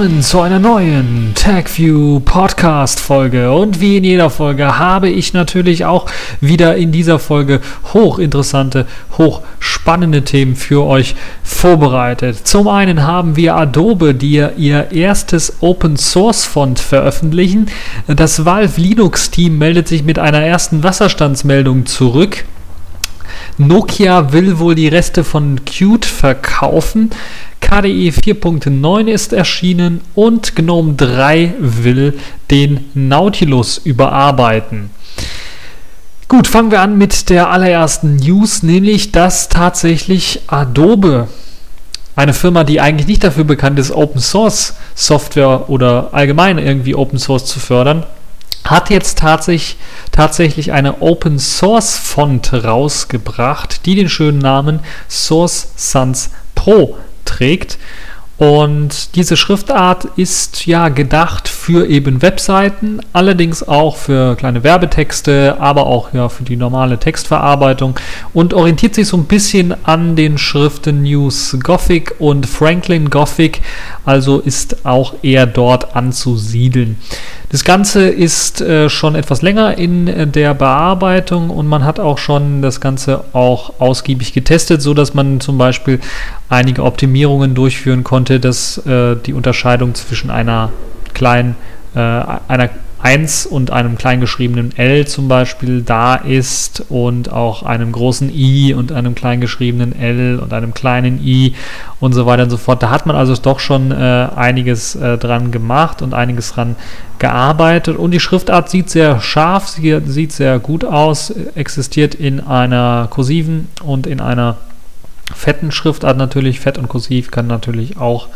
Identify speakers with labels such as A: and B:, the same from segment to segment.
A: willkommen zu einer neuen TagView Podcast Folge. Und wie in jeder Folge habe ich natürlich auch wieder in dieser Folge hochinteressante, hochspannende Themen für euch vorbereitet. Zum einen haben wir Adobe, die ihr erstes Open Source Font veröffentlichen. Das Valve Linux Team meldet sich mit einer ersten Wasserstandsmeldung zurück. Nokia will wohl die Reste von Qt verkaufen. KDE 4.9 ist erschienen und GNOME 3 will den Nautilus überarbeiten. Gut, fangen wir an mit der allerersten News, nämlich dass tatsächlich Adobe, eine Firma, die eigentlich nicht dafür bekannt ist, Open Source Software oder allgemein irgendwie Open Source zu fördern, hat jetzt tatsächlich, tatsächlich eine Open Source Font rausgebracht, die den schönen Namen Source Sans Pro trägt. Und diese Schriftart ist ja gedacht für eben Webseiten, allerdings auch für kleine Werbetexte, aber auch ja für die normale Textverarbeitung und orientiert sich so ein bisschen an den Schriften News Gothic und Franklin Gothic, also ist auch eher dort anzusiedeln. Das Ganze ist äh, schon etwas länger in äh, der Bearbeitung und man hat auch schon das Ganze auch ausgiebig getestet, so dass man zum Beispiel einige Optimierungen durchführen konnte, dass äh, die Unterscheidung zwischen einer kleinen, äh, einer 1 und einem kleingeschriebenen L zum Beispiel da ist und auch einem großen I und einem kleingeschriebenen L und einem kleinen I und so weiter und so fort. Da hat man also doch schon äh, einiges äh, dran gemacht und einiges dran gearbeitet und die Schriftart sieht sehr scharf, sie sieht sehr gut aus, existiert in einer kursiven und in einer fetten Schriftart natürlich. Fett und kursiv kann natürlich auch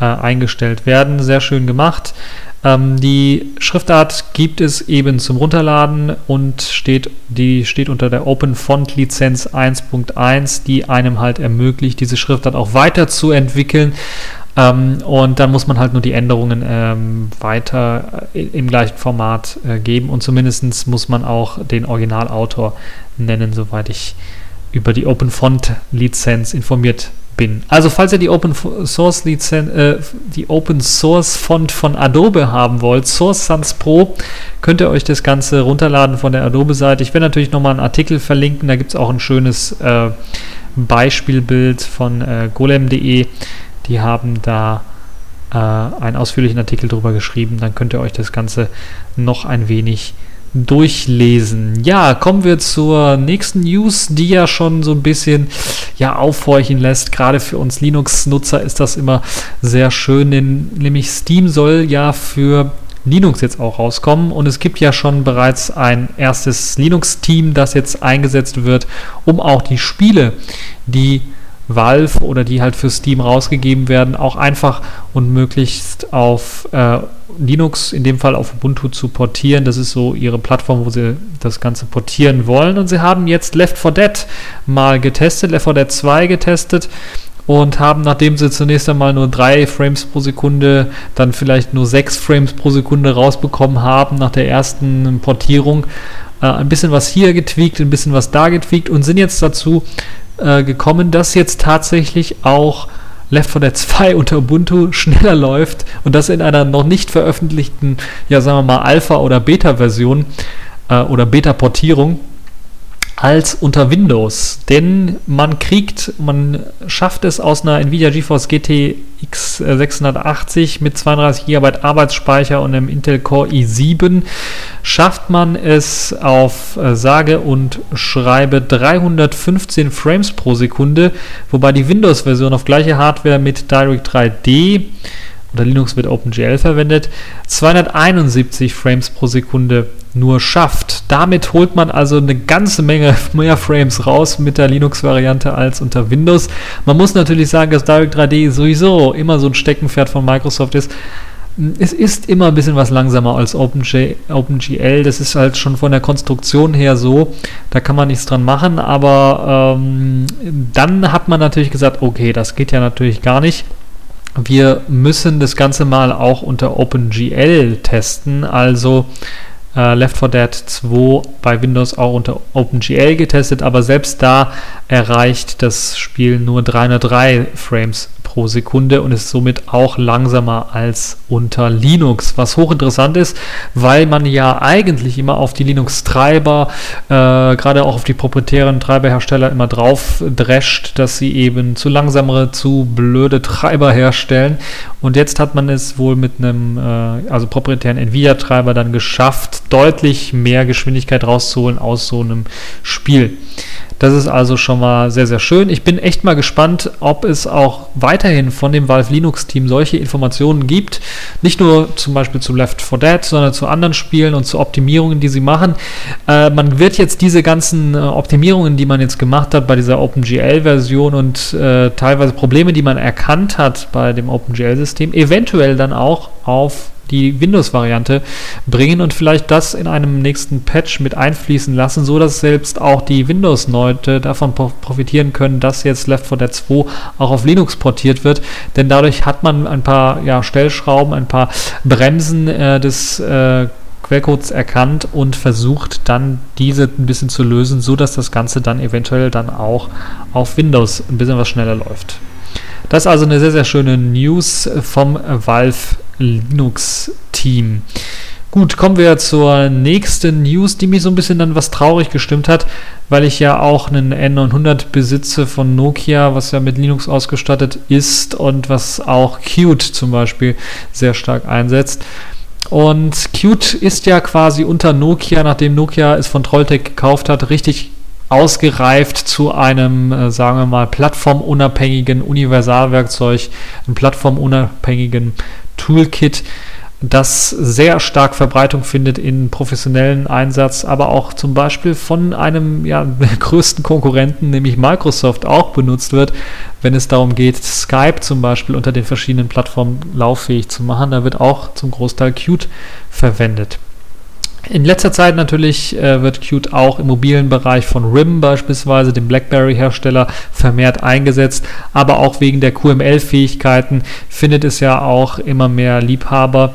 A: äh, eingestellt werden. Sehr schön gemacht. Ähm, die Schriftart gibt es eben zum Runterladen und steht, die steht unter der Open Font Lizenz 1.1, die einem halt ermöglicht, diese Schriftart auch weiterzuentwickeln. Ähm, und dann muss man halt nur die Änderungen ähm, weiter äh, im gleichen Format äh, geben und zumindest muss man auch den Originalautor nennen, soweit ich über die Open Font Lizenz informiert bin. Also falls ihr die Open Source Lizenz, äh, die Open Source Font von Adobe haben wollt, Source Sans Pro, könnt ihr euch das Ganze runterladen von der Adobe-Seite. Ich werde natürlich nochmal einen Artikel verlinken, da gibt es auch ein schönes äh, Beispielbild von äh, golem.de. Die haben da äh, einen ausführlichen Artikel drüber geschrieben. Dann könnt ihr euch das Ganze noch ein wenig durchlesen. Ja, kommen wir zur nächsten News, die ja schon so ein bisschen ja aufhorchen lässt. Gerade für uns Linux-Nutzer ist das immer sehr schön, denn nämlich Steam soll ja für Linux jetzt auch rauskommen und es gibt ja schon bereits ein erstes Linux-Team, das jetzt eingesetzt wird, um auch die Spiele, die Valve oder die halt für Steam rausgegeben werden, auch einfach und möglichst auf äh, Linux, in dem Fall auf Ubuntu zu portieren. Das ist so ihre Plattform, wo sie das Ganze portieren wollen. Und sie haben jetzt Left 4 Dead mal getestet, Left 4 Dead 2 getestet und haben, nachdem sie zunächst einmal nur drei Frames pro Sekunde, dann vielleicht nur sechs Frames pro Sekunde rausbekommen haben nach der ersten Portierung, äh, ein bisschen was hier getweakt, ein bisschen was da getweakt und sind jetzt dazu äh, gekommen, dass jetzt tatsächlich auch Left 4 Dead 2 unter Ubuntu schneller läuft und das in einer noch nicht veröffentlichten, ja sagen wir mal Alpha- oder Beta-Version äh, oder Beta-Portierung als unter Windows. Denn man kriegt, man schafft es aus einer Nvidia GeForce GTX 680 mit 32 GB Arbeitsspeicher und einem Intel Core i7, schafft man es auf äh, sage und schreibe 315 Frames pro Sekunde, wobei die Windows-Version auf gleiche Hardware mit Direct 3D oder Linux mit OpenGL verwendet, 271 Frames pro Sekunde nur schafft. Damit holt man also eine ganze Menge mehr Frames raus mit der Linux-Variante als unter Windows. Man muss natürlich sagen, dass Direct 3D sowieso immer so ein Steckenpferd von Microsoft ist. Es ist immer ein bisschen was langsamer als OpenGL. Das ist halt schon von der Konstruktion her so. Da kann man nichts dran machen. Aber ähm, dann hat man natürlich gesagt, okay, das geht ja natürlich gar nicht wir müssen das Ganze mal auch unter OpenGL testen. Also äh, Left 4 Dead 2 bei Windows auch unter OpenGL getestet, aber selbst da erreicht das Spiel nur 303 Frames pro Sekunde und ist somit auch langsamer als unter Linux, was hochinteressant ist, weil man ja eigentlich immer auf die Linux-Treiber, äh, gerade auch auf die proprietären Treiberhersteller immer drauf drescht, dass sie eben zu langsamere, zu blöde Treiber herstellen. Und jetzt hat man es wohl mit einem, äh, also proprietären Nvidia-Treiber dann geschafft, deutlich mehr Geschwindigkeit rauszuholen aus so einem Spiel. Das ist also schon mal sehr, sehr schön. Ich bin echt mal gespannt, ob es auch weiterhin von dem Valve Linux Team solche Informationen gibt. Nicht nur zum Beispiel zu Left 4 Dead, sondern zu anderen Spielen und zu Optimierungen, die sie machen. Äh, man wird jetzt diese ganzen äh, Optimierungen, die man jetzt gemacht hat bei dieser OpenGL-Version und äh, teilweise Probleme, die man erkannt hat bei dem OpenGL-System, eventuell dann auch auf die Windows-Variante bringen und vielleicht das in einem nächsten Patch mit einfließen lassen, so dass selbst auch die Windows-Leute davon profitieren können, dass jetzt Left 4 Dead 2 auch auf Linux portiert wird, denn dadurch hat man ein paar ja, Stellschrauben, ein paar Bremsen äh, des äh, Quellcodes erkannt und versucht dann diese ein bisschen zu lösen, so dass das Ganze dann eventuell dann auch auf Windows ein bisschen was schneller läuft. Das ist also eine sehr, sehr schöne News vom Valve Linux-Team. Gut, kommen wir zur nächsten News, die mich so ein bisschen dann was traurig gestimmt hat, weil ich ja auch einen N900 besitze von Nokia, was ja mit Linux ausgestattet ist und was auch Qt zum Beispiel sehr stark einsetzt. Und Qt ist ja quasi unter Nokia, nachdem Nokia es von Trolltech gekauft hat, richtig ausgereift zu einem, äh, sagen wir mal, plattformunabhängigen Universalwerkzeug, einem plattformunabhängigen Toolkit, das sehr stark Verbreitung findet in professionellen Einsatz, aber auch zum Beispiel von einem ja, größten Konkurrenten, nämlich Microsoft, auch benutzt wird, wenn es darum geht, Skype zum Beispiel unter den verschiedenen Plattformen lauffähig zu machen. Da wird auch zum Großteil Qt verwendet. In letzter Zeit natürlich äh, wird Qt auch im mobilen Bereich von RIM beispielsweise, dem BlackBerry-Hersteller, vermehrt eingesetzt, aber auch wegen der QML-Fähigkeiten findet es ja auch immer mehr Liebhaber.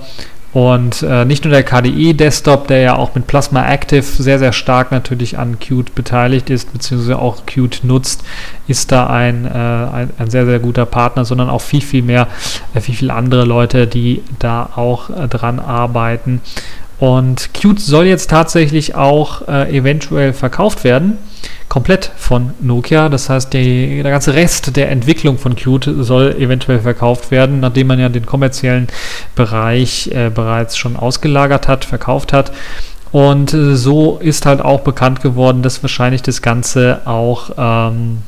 A: Und äh, nicht nur der KDE-Desktop, der ja auch mit Plasma Active sehr, sehr stark natürlich an Qt beteiligt ist, beziehungsweise auch Qt nutzt, ist da ein, äh, ein, ein, sehr, sehr guter Partner, sondern auch viel, viel mehr, äh, viel, viel andere Leute, die da auch äh, dran arbeiten. Und Qt soll jetzt tatsächlich auch äh, eventuell verkauft werden, komplett von Nokia. Das heißt, die, der ganze Rest der Entwicklung von Qt soll eventuell verkauft werden, nachdem man ja den kommerziellen Bereich äh, bereits schon ausgelagert hat, verkauft hat. Und äh, so ist halt auch bekannt geworden, dass wahrscheinlich das Ganze auch ähm,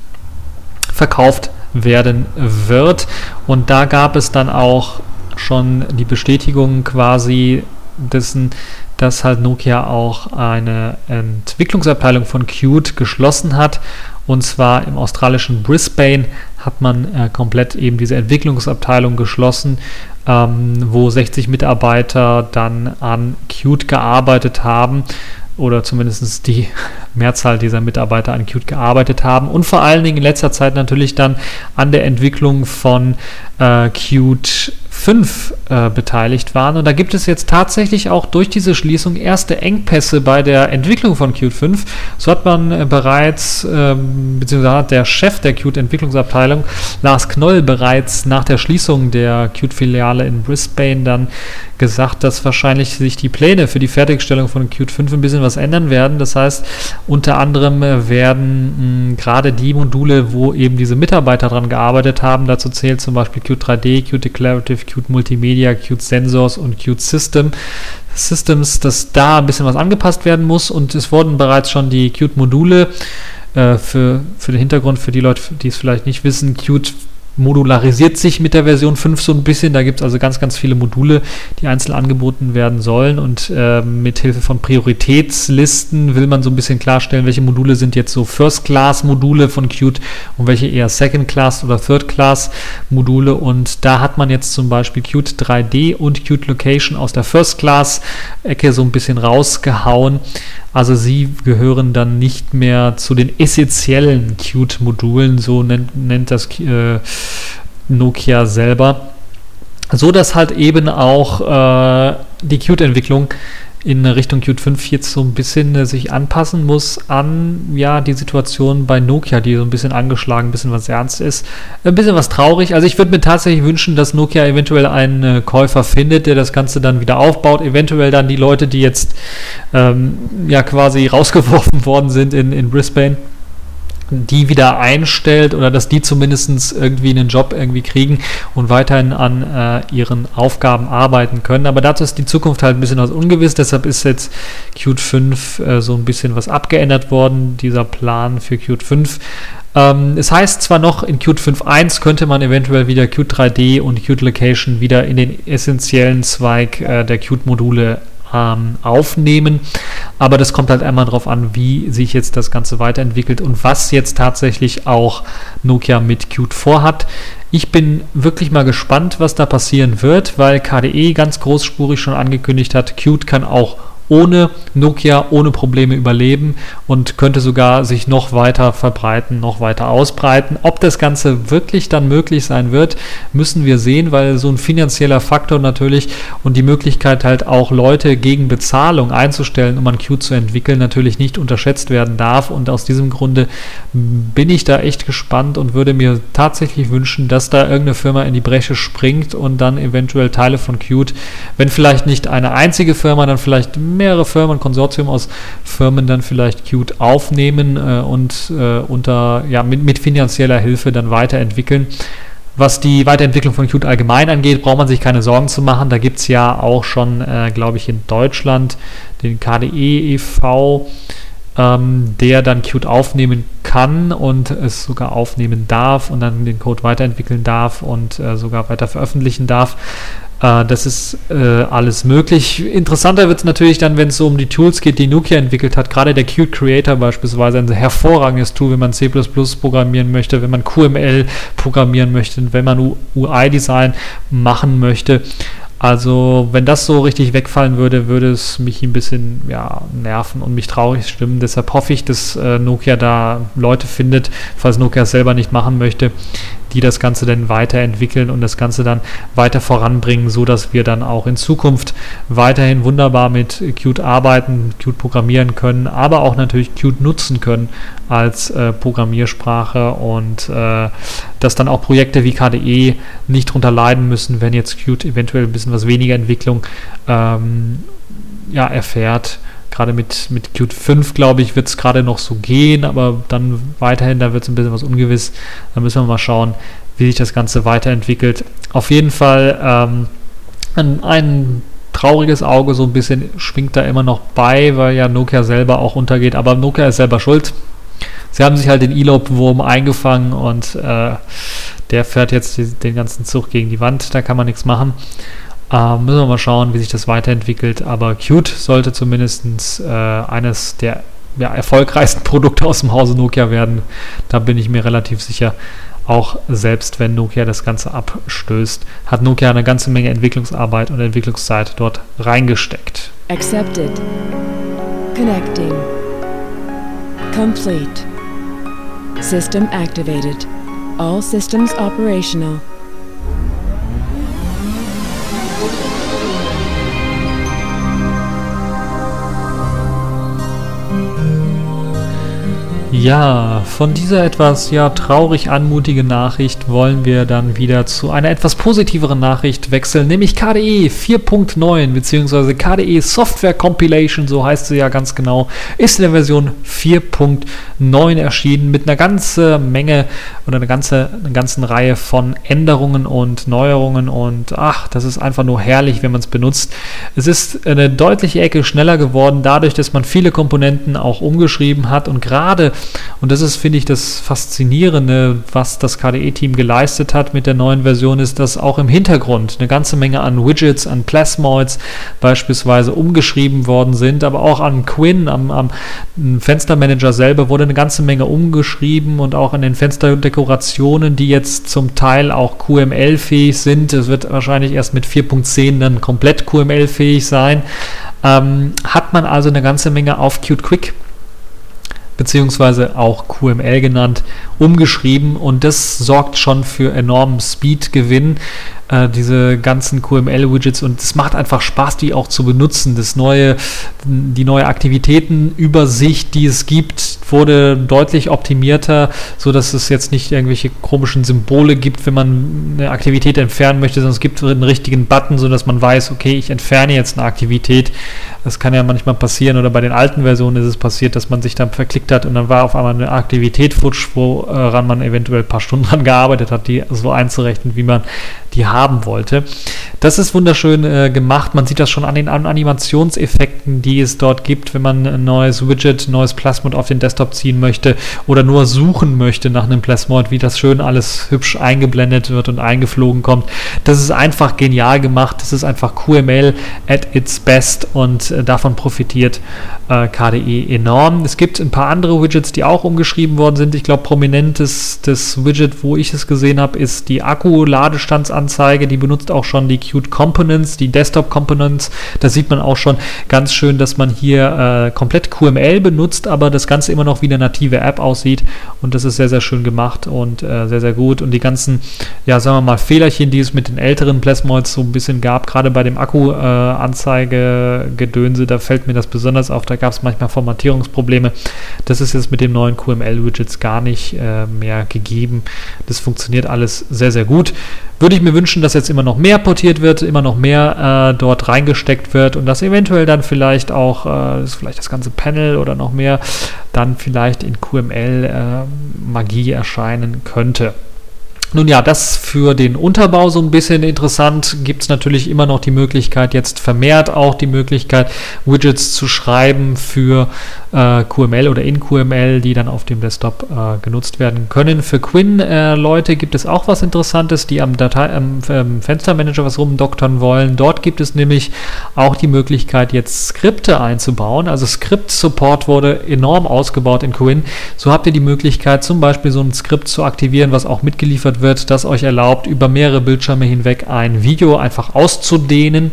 A: verkauft werden wird. Und da gab es dann auch schon die Bestätigung quasi dessen, dass halt Nokia auch eine Entwicklungsabteilung von Qt geschlossen hat. Und zwar im australischen Brisbane hat man äh, komplett eben diese Entwicklungsabteilung geschlossen, ähm, wo 60 Mitarbeiter dann an Qt gearbeitet haben oder zumindest die Mehrzahl dieser Mitarbeiter an Qt gearbeitet haben und vor allen Dingen in letzter Zeit natürlich dann an der Entwicklung von äh, Qt 5 äh, beteiligt waren. Und da gibt es jetzt tatsächlich auch durch diese Schließung erste Engpässe bei der Entwicklung von Qt 5. So hat man äh, bereits, ähm, beziehungsweise hat der Chef der Qt-Entwicklungsabteilung, Lars Knoll, bereits nach der Schließung der Qt-Filiale in Brisbane dann gesagt, dass wahrscheinlich sich die Pläne für die Fertigstellung von Qt 5 ein bisschen was ändern werden. Das heißt, unter anderem werden gerade die Module, wo eben diese Mitarbeiter daran gearbeitet haben, dazu zählt zum Beispiel Qt 3D, Qt Declarative, Qt Multimedia, Qt Sensors und Qt System. Systems, dass da ein bisschen was angepasst werden muss und es wurden bereits schon die Qt-Module äh, für, für den Hintergrund, für die Leute, die es vielleicht nicht wissen, Qt modularisiert sich mit der Version 5 so ein bisschen. Da gibt es also ganz, ganz viele Module, die einzeln angeboten werden sollen. Und äh, mit Hilfe von Prioritätslisten will man so ein bisschen klarstellen, welche Module sind jetzt so First-Class-Module von Qt und welche eher Second-Class oder Third-Class-Module. Und da hat man jetzt zum Beispiel Qt 3D und Qt Location aus der First-Class-Ecke so ein bisschen rausgehauen. Also sie gehören dann nicht mehr zu den essentiellen Qt-Modulen, so nennt, nennt das äh, Nokia selber. So dass halt eben auch äh, die Qt-Entwicklung in Richtung Qt 5 jetzt so ein bisschen äh, sich anpassen muss an ja die Situation bei Nokia, die so ein bisschen angeschlagen, ein bisschen was ernst ist, ein bisschen was traurig. Also ich würde mir tatsächlich wünschen, dass Nokia eventuell einen äh, Käufer findet, der das Ganze dann wieder aufbaut, eventuell dann die Leute, die jetzt ähm, ja quasi rausgeworfen worden sind in, in Brisbane die wieder einstellt oder dass die zumindest irgendwie einen Job irgendwie kriegen und weiterhin an äh, ihren Aufgaben arbeiten können. Aber dazu ist die Zukunft halt ein bisschen was ungewiss, deshalb ist jetzt Qt 5 äh, so ein bisschen was abgeändert worden, dieser Plan für Qt 5. Ähm, es heißt zwar noch, in Qt 5.1 könnte man eventuell wieder Qt 3D und Qt Location wieder in den essentiellen Zweig äh, der Qt-Module ähm, aufnehmen. Aber das kommt halt einmal darauf an, wie sich jetzt das Ganze weiterentwickelt und was jetzt tatsächlich auch Nokia mit Qt vorhat. Ich bin wirklich mal gespannt, was da passieren wird, weil KDE ganz großspurig schon angekündigt hat, Qt kann auch ohne Nokia ohne Probleme überleben und könnte sogar sich noch weiter verbreiten, noch weiter ausbreiten. Ob das Ganze wirklich dann möglich sein wird, müssen wir sehen, weil so ein finanzieller Faktor natürlich und die Möglichkeit halt auch Leute gegen Bezahlung einzustellen, um ein Q zu entwickeln, natürlich nicht unterschätzt werden darf. Und aus diesem Grunde bin ich da echt gespannt und würde mir tatsächlich wünschen, dass da irgendeine Firma in die Bresche springt und dann eventuell Teile von Qt, wenn vielleicht nicht eine einzige Firma, dann vielleicht mehrere Firmen, ein Konsortium aus Firmen dann vielleicht Qt aufnehmen äh, und äh, unter, ja, mit, mit finanzieller Hilfe dann weiterentwickeln. Was die Weiterentwicklung von Qt allgemein angeht, braucht man sich keine Sorgen zu machen. Da gibt es ja auch schon, äh, glaube ich, in Deutschland den KDE e.V., ähm, der dann Qt aufnehmen kann und es sogar aufnehmen darf und dann den Code weiterentwickeln darf und äh, sogar weiter veröffentlichen darf. Äh, das ist äh, alles möglich. Interessanter wird es natürlich dann, wenn es so um die Tools geht, die Nokia entwickelt hat. Gerade der Qt Creator beispielsweise ein hervorragendes Tool, wenn man C++ programmieren möchte, wenn man QML programmieren möchte, wenn man UI-Design machen möchte. Also, wenn das so richtig wegfallen würde, würde es mich ein bisschen ja, nerven und mich traurig stimmen. Deshalb hoffe ich, dass äh, Nokia da Leute findet, falls Nokia es selber nicht machen möchte, die das Ganze dann weiterentwickeln und das Ganze dann weiter voranbringen, so dass wir dann auch in Zukunft weiterhin wunderbar mit Qt arbeiten, Qt programmieren können, aber auch natürlich Qt nutzen können als äh, Programmiersprache und äh, dass dann auch Projekte wie KDE nicht drunter leiden müssen, wenn jetzt Qt eventuell ein bisschen was weniger Entwicklung ähm, ja, erfährt gerade mit, mit Qt 5, glaube ich, wird es gerade noch so gehen, aber dann weiterhin, da wird es ein bisschen was ungewiss. Da müssen wir mal schauen, wie sich das Ganze weiterentwickelt. Auf jeden Fall ähm, ein, ein trauriges Auge so ein bisschen schwingt da immer noch bei, weil ja Nokia selber auch untergeht, aber Nokia ist selber schuld. Sie haben sich halt den Elope-Wurm eingefangen und äh, der fährt jetzt den ganzen Zug gegen die Wand, da kann man nichts machen. Äh, müssen wir mal schauen, wie sich das weiterentwickelt. Aber Qt sollte zumindest äh, eines der ja, erfolgreichsten Produkte aus dem Hause Nokia werden. Da bin ich mir relativ sicher. Auch selbst wenn Nokia das Ganze abstößt, hat Nokia eine ganze Menge Entwicklungsarbeit und Entwicklungszeit dort reingesteckt. Accepted. Connecting. Complete. System activated. All systems operational. Ja, von dieser etwas ja traurig anmutigen Nachricht wollen wir dann wieder zu einer etwas positiveren Nachricht wechseln, nämlich KDE 4.9 bzw. KDE Software Compilation, so heißt sie ja ganz genau, ist in der Version 4.9 erschienen mit einer ganzen Menge oder einer ganze, einer ganzen Reihe von Änderungen und Neuerungen und ach, das ist einfach nur herrlich, wenn man es benutzt. Es ist eine deutliche Ecke schneller geworden, dadurch, dass man viele Komponenten auch umgeschrieben hat und gerade und das ist, finde ich, das Faszinierende, was das KDE-Team geleistet hat mit der neuen Version, ist, dass auch im Hintergrund eine ganze Menge an Widgets, an Plasmoids beispielsweise umgeschrieben worden sind, aber auch an Quinn, am, am Fenstermanager selber wurde eine ganze Menge umgeschrieben und auch an den Fensterdekorationen, die jetzt zum Teil auch QML-fähig sind. Es wird wahrscheinlich erst mit 4.10 dann komplett QML-fähig sein. Ähm, hat man also eine ganze Menge auf Qt Quick beziehungsweise auch QML genannt, umgeschrieben und das sorgt schon für enormen Speedgewinn. Äh, diese ganzen QML-Widgets und es macht einfach Spaß, die auch zu benutzen. Das neue, die neue Aktivitätenübersicht, die es gibt, wurde deutlich optimierter, so dass es jetzt nicht irgendwelche komischen Symbole gibt, wenn man eine Aktivität entfernen möchte, sondern es gibt einen richtigen Button, so dass man weiß, okay, ich entferne jetzt eine Aktivität. Das kann ja manchmal passieren oder bei den alten Versionen ist es passiert, dass man sich dann verklickt hat und dann war auf einmal eine Aktivität futsch, woran man eventuell ein paar Stunden dran gearbeitet hat, die so einzurechnen, wie man die haben wollte. Das ist wunderschön äh, gemacht. Man sieht das schon an den Animationseffekten, die es dort gibt, wenn man ein neues Widget, neues Plasmod auf den Desktop ziehen möchte oder nur suchen möchte nach einem Plasmod, wie das schön alles hübsch eingeblendet wird und eingeflogen kommt. Das ist einfach genial gemacht. Das ist einfach QML at its best und äh, davon profitiert äh, KDE enorm. Es gibt ein paar andere Widgets, die auch umgeschrieben worden sind. Ich glaube, prominentes das Widget, wo ich es gesehen habe, ist die Akku-Ladestandsanzeige. Die benutzt auch schon die Qt Components, die Desktop Components. Da sieht man auch schon ganz schön, dass man hier äh, komplett QML benutzt, aber das Ganze immer noch wie eine native App aussieht. Und das ist sehr, sehr schön gemacht und äh, sehr, sehr gut. Und die ganzen, ja, sagen wir mal, Fehlerchen, die es mit den älteren Plasmoids so ein bisschen gab, gerade bei dem Akku-Anzeige-Gedönse, da fällt mir das besonders auf. Da gab es manchmal Formatierungsprobleme. Das ist jetzt mit den neuen QML-Widgets gar nicht äh, mehr gegeben. Das funktioniert alles sehr, sehr gut. Würde ich mir wünschen, dass jetzt immer noch mehr portiert wird, immer noch mehr äh, dort reingesteckt wird und dass eventuell dann vielleicht auch, äh, das vielleicht das ganze Panel oder noch mehr, dann vielleicht in QML äh, Magie erscheinen könnte. Nun ja, das für den Unterbau so ein bisschen interessant. Gibt es natürlich immer noch die Möglichkeit, jetzt vermehrt auch die Möglichkeit, Widgets zu schreiben für äh, QML oder in QML, die dann auf dem Desktop äh, genutzt werden können. Für Quinn-Leute äh, gibt es auch was Interessantes, die am, Datei am ähm, Fenstermanager was rumdoktern wollen. Dort gibt es nämlich auch die Möglichkeit, jetzt Skripte einzubauen. Also Skript-Support wurde enorm ausgebaut in Quinn. So habt ihr die Möglichkeit, zum Beispiel so ein Skript zu aktivieren, was auch mitgeliefert wird, das euch erlaubt, über mehrere Bildschirme hinweg ein Video einfach auszudehnen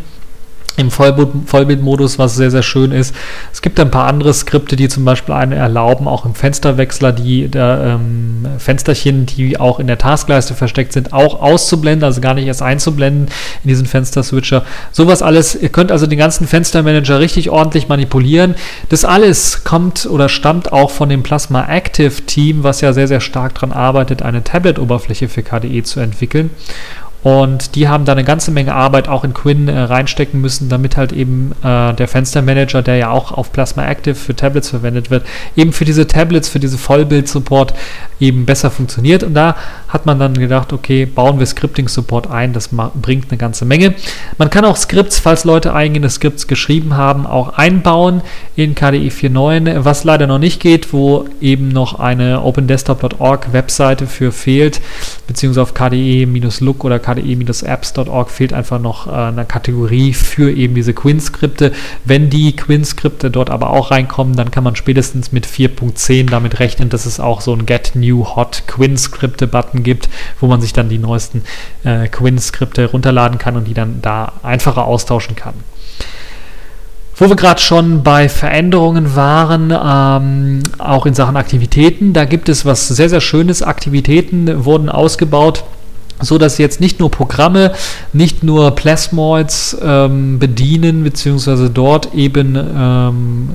A: im Vollbildmodus, was sehr, sehr schön ist. Es gibt ein paar andere Skripte, die zum Beispiel einen erlauben, auch im Fensterwechsler die der, ähm, Fensterchen, die auch in der Taskleiste versteckt sind, auch auszublenden, also gar nicht erst einzublenden in diesen Fenster-Switcher. Sowas alles, ihr könnt also den ganzen Fenstermanager richtig ordentlich manipulieren. Das alles kommt oder stammt auch von dem Plasma Active Team, was ja sehr, sehr stark daran arbeitet, eine Tablet-Oberfläche für KDE zu entwickeln. Und die haben da eine ganze Menge Arbeit auch in Quinn äh, reinstecken müssen, damit halt eben äh, der Fenstermanager, der ja auch auf Plasma Active für Tablets verwendet wird, eben für diese Tablets, für diese Vollbild-Support eben besser funktioniert. Und da hat man dann gedacht, okay, bauen wir Scripting-Support ein, das bringt eine ganze Menge. Man kann auch Skripts, falls Leute eigene Skripts geschrieben haben, auch einbauen in KDE 4.9, was leider noch nicht geht, wo eben noch eine OpenDesktop.org Webseite für fehlt, beziehungsweise auf KDE-Look oder KDE kde-apps.org fehlt einfach noch äh, eine Kategorie für eben diese Quinn-Skripte. Wenn die Quinn-Skripte dort aber auch reinkommen, dann kann man spätestens mit 4.10 damit rechnen, dass es auch so ein Get New Hot Quinn-Skripte-Button gibt, wo man sich dann die neuesten äh, Quinn-Skripte runterladen kann und die dann da einfacher austauschen kann. Wo wir gerade schon bei Veränderungen waren, ähm, auch in Sachen Aktivitäten, da gibt es was sehr, sehr Schönes. Aktivitäten wurden ausgebaut so dass jetzt nicht nur Programme, nicht nur Plasmoids ähm, bedienen, beziehungsweise dort eben ähm,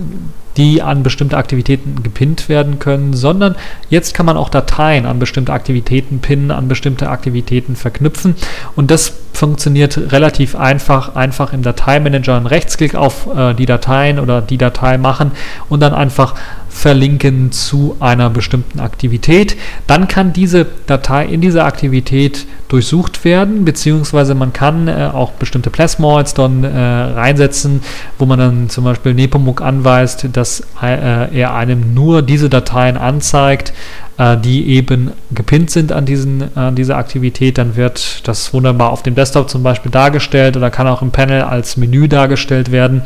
A: die an bestimmte Aktivitäten gepinnt werden können, sondern jetzt kann man auch Dateien an bestimmte Aktivitäten pinnen, an bestimmte Aktivitäten verknüpfen. Und das funktioniert relativ einfach, einfach im Dateimanager einen Rechtsklick auf äh, die Dateien oder die Datei machen und dann einfach verlinken zu einer bestimmten Aktivität. Dann kann diese Datei in dieser Aktivität durchsucht werden, beziehungsweise man kann äh, auch bestimmte Plasmoids dann äh, reinsetzen, wo man dann zum Beispiel Nepomuk anweist, dass äh, er einem nur diese Dateien anzeigt, äh, die eben gepinnt sind an, diesen, an diese Aktivität. Dann wird das wunderbar auf dem Desktop zum Beispiel dargestellt oder kann auch im Panel als Menü dargestellt werden.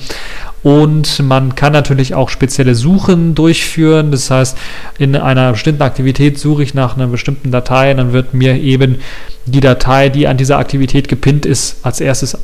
A: Und man kann natürlich auch spezielle Suchen durchführen. Das heißt, in einer bestimmten Aktivität suche ich nach einer bestimmten Datei, dann wird mir eben die Datei, die an dieser Aktivität gepinnt ist, als erstes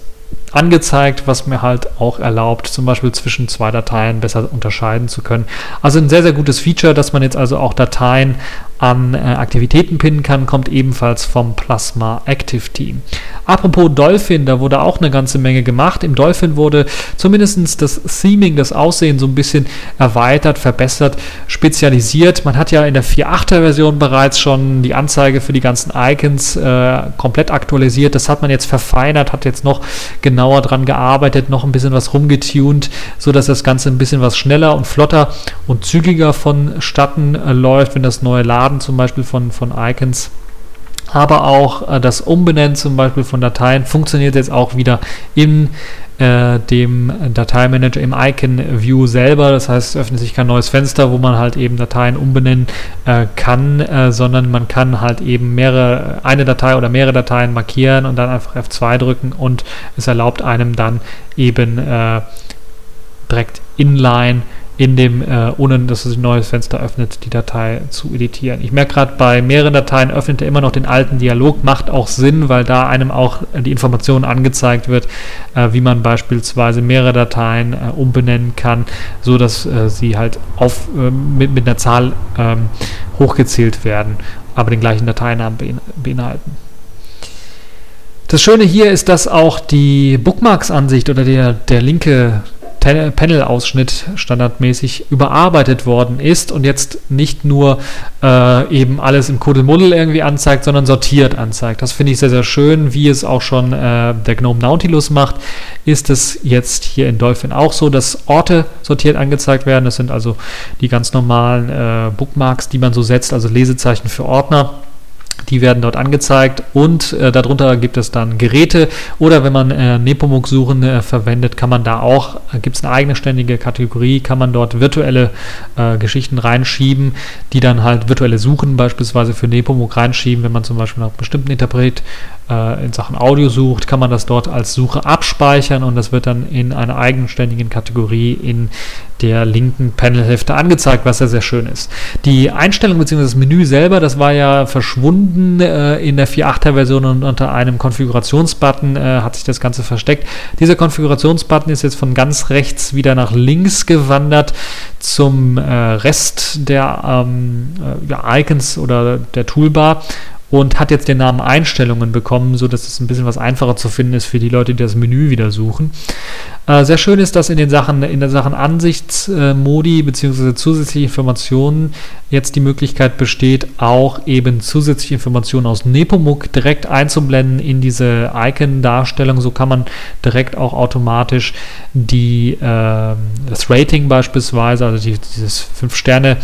A: angezeigt, was mir halt auch erlaubt, zum Beispiel zwischen zwei Dateien besser unterscheiden zu können. Also ein sehr, sehr gutes Feature, dass man jetzt also auch Dateien an äh, Aktivitäten pinnen kann, kommt ebenfalls vom Plasma Active Team. Apropos Dolphin, da wurde auch eine ganze Menge gemacht. Im Dolphin wurde zumindest das Theming, das Aussehen so ein bisschen erweitert, verbessert, spezialisiert. Man hat ja in der 4.8er Version bereits schon die Anzeige für die ganzen Icons äh, komplett aktualisiert. Das hat man jetzt verfeinert, hat jetzt noch genauer dran gearbeitet, noch ein bisschen was rumgetunt, sodass das Ganze ein bisschen was schneller und flotter und zügiger vonstatten äh, läuft, wenn das neue Laden zum Beispiel von, von Icons aber auch äh, das Umbenennen zum Beispiel von Dateien funktioniert jetzt auch wieder in äh, dem Dateimanager im Icon View selber. Das heißt, es öffnet sich kein neues Fenster, wo man halt eben Dateien umbenennen äh, kann, äh, sondern man kann halt eben mehrere, eine Datei oder mehrere Dateien markieren und dann einfach F2 drücken und es erlaubt einem dann eben äh, direkt inline in dem, äh, ohne dass es ein neues Fenster öffnet, die Datei zu editieren. Ich merke gerade, bei mehreren Dateien öffnet er immer noch den alten Dialog, macht auch Sinn, weil da einem auch die Information angezeigt wird, äh, wie man beispielsweise mehrere Dateien äh, umbenennen kann, so dass äh, sie halt auf, äh, mit, mit einer Zahl ähm, hochgezählt werden, aber den gleichen Dateinamen beinhalten. Das Schöne hier ist, dass auch die Bookmarks-Ansicht oder der, der linke Panel-Ausschnitt standardmäßig überarbeitet worden ist und jetzt nicht nur äh, eben alles im Kuddelmuddel irgendwie anzeigt, sondern sortiert anzeigt. Das finde ich sehr, sehr schön, wie es auch schon äh, der GNOME Nautilus macht, ist es jetzt hier in Dolphin auch so, dass Orte sortiert angezeigt werden. Das sind also die ganz normalen äh, Bookmarks, die man so setzt, also Lesezeichen für Ordner die werden dort angezeigt und äh, darunter gibt es dann Geräte oder wenn man äh, Nepomuk-Suchen äh, verwendet, kann man da auch, äh, gibt es eine eigenständige Kategorie, kann man dort virtuelle äh, Geschichten reinschieben, die dann halt virtuelle Suchen beispielsweise für Nepomuk reinschieben, wenn man zum Beispiel nach bestimmten Interpret äh, in Sachen Audio sucht, kann man das dort als Suche abspeichern und das wird dann in einer eigenständigen Kategorie in der linken Panelhälfte angezeigt, was ja sehr schön ist. Die Einstellung bzw. das Menü selber, das war ja verschwunden äh, in der 4.8er Version und unter einem Konfigurationsbutton äh, hat sich das Ganze versteckt. Dieser Konfigurationsbutton ist jetzt von ganz rechts wieder nach links gewandert zum äh, Rest der ähm, äh, ja, Icons oder der Toolbar und hat jetzt den Namen Einstellungen bekommen, sodass es ein bisschen was einfacher zu finden ist für die Leute, die das Menü wieder suchen. Äh, sehr schön ist, dass in den Sachen, in der Sachen Ansichtsmodi äh, bzw. zusätzliche Informationen jetzt die Möglichkeit besteht, auch eben zusätzliche Informationen aus Nepomuk direkt einzublenden in diese Icon-Darstellung. So kann man direkt auch automatisch die, äh, das Rating beispielsweise, also die, dieses 5-Sterne- äh,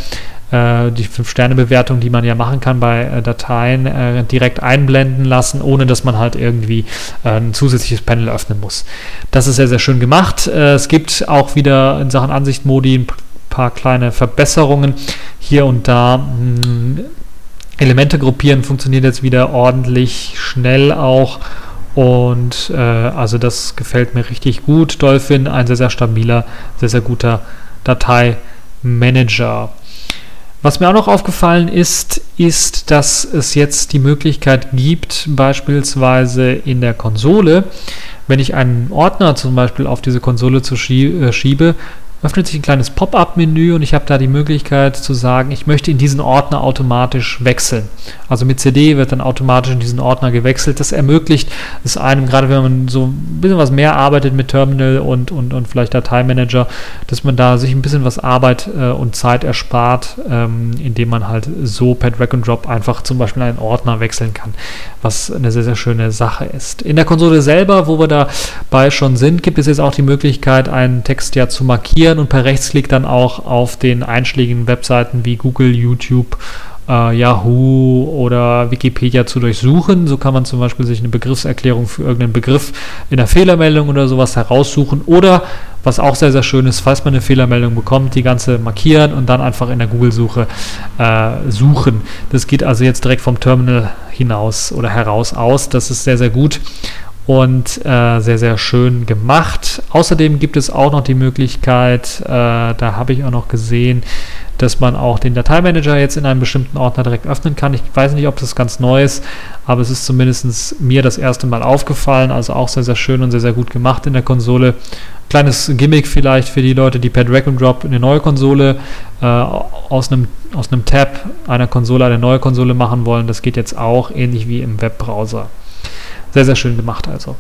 A: die 5-Sterne-Bewertung, die man ja machen kann bei äh, Dateien, äh, direkt einblenden lassen, ohne dass man halt irgendwie äh, ein zusätzliches Panel öffnen muss. Das ist sehr, sehr schön gemacht. Äh, es gibt auch wieder in Sachen Ansichtmodi ein paar kleine Verbesserungen hier und da. Hm, Elemente gruppieren funktioniert jetzt wieder ordentlich, schnell auch. Und äh, also das gefällt mir richtig gut. Dolphin, ein sehr, sehr stabiler, sehr, sehr guter Dateimanager. Was mir auch noch aufgefallen ist, ist, dass es jetzt die Möglichkeit gibt, beispielsweise in der Konsole, wenn ich einen Ordner zum Beispiel auf diese Konsole zu äh, schiebe, öffnet sich ein kleines Pop-up-Menü und ich habe da die Möglichkeit zu sagen, ich möchte in diesen Ordner automatisch wechseln. Also mit CD wird dann automatisch in diesen Ordner gewechselt. Das ermöglicht es einem, gerade wenn man so ein bisschen was mehr arbeitet mit Terminal und, und, und vielleicht Dateimanager, dass man da sich ein bisschen was Arbeit äh, und Zeit erspart, ähm, indem man halt so per Drag and Drop einfach zum Beispiel einen Ordner wechseln kann, was eine sehr, sehr schöne Sache ist. In der Konsole selber, wo wir dabei schon sind, gibt es jetzt auch die Möglichkeit, einen Text ja zu markieren und per Rechtsklick dann auch auf den einschlägigen Webseiten wie Google, YouTube äh, Yahoo oder Wikipedia zu durchsuchen. So kann man zum Beispiel sich eine Begriffserklärung für irgendeinen Begriff in der Fehlermeldung oder sowas heraussuchen oder was auch sehr, sehr schön ist, falls man eine Fehlermeldung bekommt, die ganze markieren und dann einfach in der Google-Suche äh, suchen. Das geht also jetzt direkt vom Terminal hinaus oder heraus aus. Das ist sehr, sehr gut und äh, sehr, sehr schön gemacht. Außerdem gibt es auch noch die Möglichkeit, äh, da habe ich auch noch gesehen, dass man auch den Dateimanager jetzt in einem bestimmten Ordner direkt öffnen kann. Ich weiß nicht, ob das ganz neu ist, aber es ist zumindest mir das erste Mal aufgefallen. Also auch sehr, sehr schön und sehr, sehr gut gemacht in der Konsole. Kleines Gimmick vielleicht für die Leute, die per Drag and Drop eine neue Konsole äh, aus einem aus einem Tab einer Konsole eine neue Konsole machen wollen, das geht jetzt auch ähnlich wie im Webbrowser. Sehr, sehr schön gemacht also.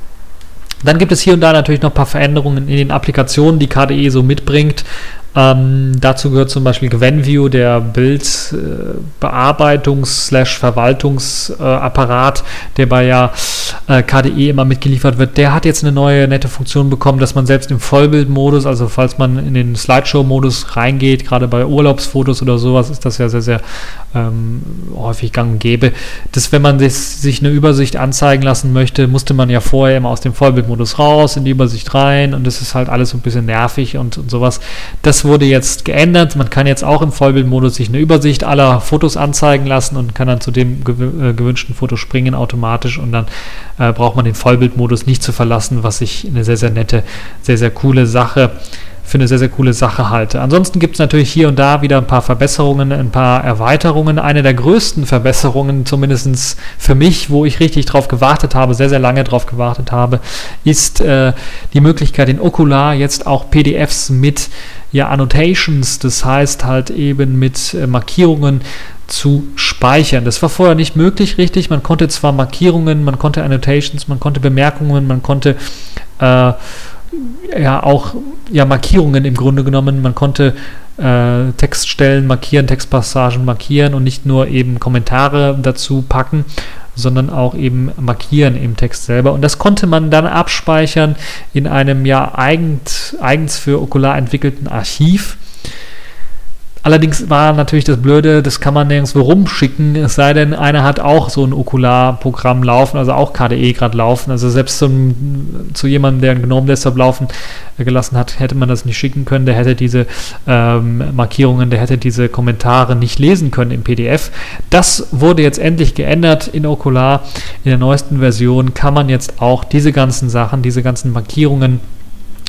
A: Dann gibt es hier und da natürlich noch ein paar Veränderungen in den Applikationen, die KDE so mitbringt. Ähm, dazu gehört zum Beispiel GwenView, der Bildbearbeitungs-Verwaltungsapparat, äh, der bei ja äh, KDE immer mitgeliefert wird. Der hat jetzt eine neue nette Funktion bekommen, dass man selbst im Vollbildmodus, also falls man in den Slideshow-Modus reingeht, gerade bei Urlaubsfotos oder sowas, ist das ja sehr, sehr ähm, häufig gang und gäbe, dass wenn man das, sich eine Übersicht anzeigen lassen möchte, musste man ja vorher immer aus dem Vollbildmodus raus, in die Übersicht rein und das ist halt alles so ein bisschen nervig und, und sowas. Das wurde jetzt geändert. Man kann jetzt auch im Vollbildmodus sich eine Übersicht aller Fotos anzeigen lassen und kann dann zu dem äh, gewünschten Foto springen automatisch und dann äh, braucht man den Vollbildmodus nicht zu verlassen, was ich eine sehr, sehr nette, sehr, sehr coole Sache für eine sehr, sehr coole Sache halte. Ansonsten gibt es natürlich hier und da wieder ein paar Verbesserungen, ein paar Erweiterungen. Eine der größten Verbesserungen, zumindest für mich, wo ich richtig drauf gewartet habe, sehr, sehr lange drauf gewartet habe, ist äh, die Möglichkeit in Okular jetzt auch PDFs mit ja, Annotations, das heißt halt eben mit äh, Markierungen zu speichern. Das war vorher nicht möglich, richtig. Man konnte zwar Markierungen, man konnte Annotations, man konnte Bemerkungen, man konnte äh, ja auch ja, Markierungen im Grunde genommen. Man konnte äh, Textstellen markieren, Textpassagen markieren und nicht nur eben Kommentare dazu packen, sondern auch eben markieren im Text selber. Und das konnte man dann abspeichern in einem ja eigens, eigens für Okular entwickelten Archiv. Allerdings war natürlich das Blöde, das kann man nirgendwo rumschicken, es sei denn, einer hat auch so ein Okular-Programm laufen, also auch KDE gerade laufen. Also selbst zum, zu jemandem, der einen GNOME Desktop laufen äh, gelassen hat, hätte man das nicht schicken können. Der hätte diese ähm, Markierungen, der hätte diese Kommentare nicht lesen können im PDF. Das wurde jetzt endlich geändert in Okular. In der neuesten Version kann man jetzt auch diese ganzen Sachen, diese ganzen Markierungen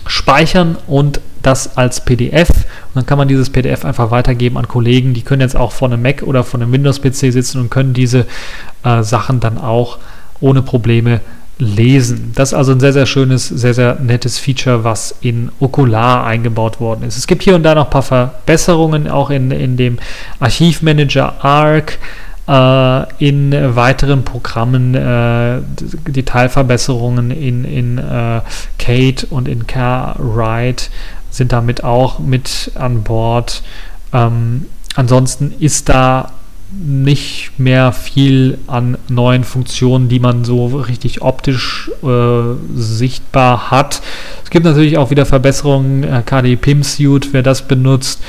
A: speichern und das als PDF. Und dann kann man dieses PDF einfach weitergeben an Kollegen. Die können jetzt auch vor einem Mac oder vor einem Windows-PC sitzen und können diese äh, Sachen dann auch ohne Probleme lesen. Das ist also ein sehr, sehr schönes, sehr, sehr nettes Feature, was in Okular eingebaut worden ist. Es gibt hier und da noch ein paar Verbesserungen, auch in, in dem Archivmanager Arc äh, in weiteren Programmen äh, Detailverbesserungen in, in äh, Kate und in CarWrite sind damit auch mit an Bord. Ähm, ansonsten ist da nicht mehr viel an neuen Funktionen, die man so richtig optisch äh, sichtbar hat. Es gibt natürlich auch wieder Verbesserungen, äh, KDE PIM Suite, wer das benutzt,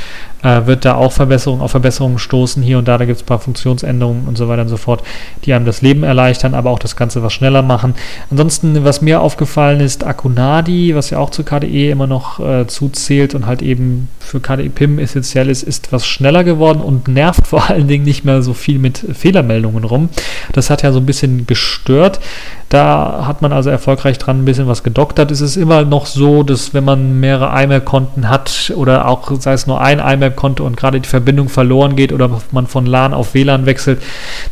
A: äh, wird da auch Verbesserungen auf Verbesserungen stoßen. Hier und da, da gibt es ein paar Funktionsänderungen und so weiter und so fort, die einem das Leben erleichtern, aber auch das Ganze was schneller machen. Ansonsten, was mir aufgefallen ist, Akunadi, was ja auch zu KDE immer noch äh, zuzählt und halt eben für KDE PIM essentiell ist, ist was schneller geworden und nervt vor allen Dingen nicht mehr so viel mit Fehlermeldungen rum. Das hat ja so ein bisschen gestört. Da hat man also erfolgreich dran ein bisschen was gedoktert. Es ist immer noch so, dass wenn man mehrere IMAP-Konten hat oder auch sei es nur ein IMAP-Konto und gerade die Verbindung verloren geht oder man von LAN auf WLAN wechselt,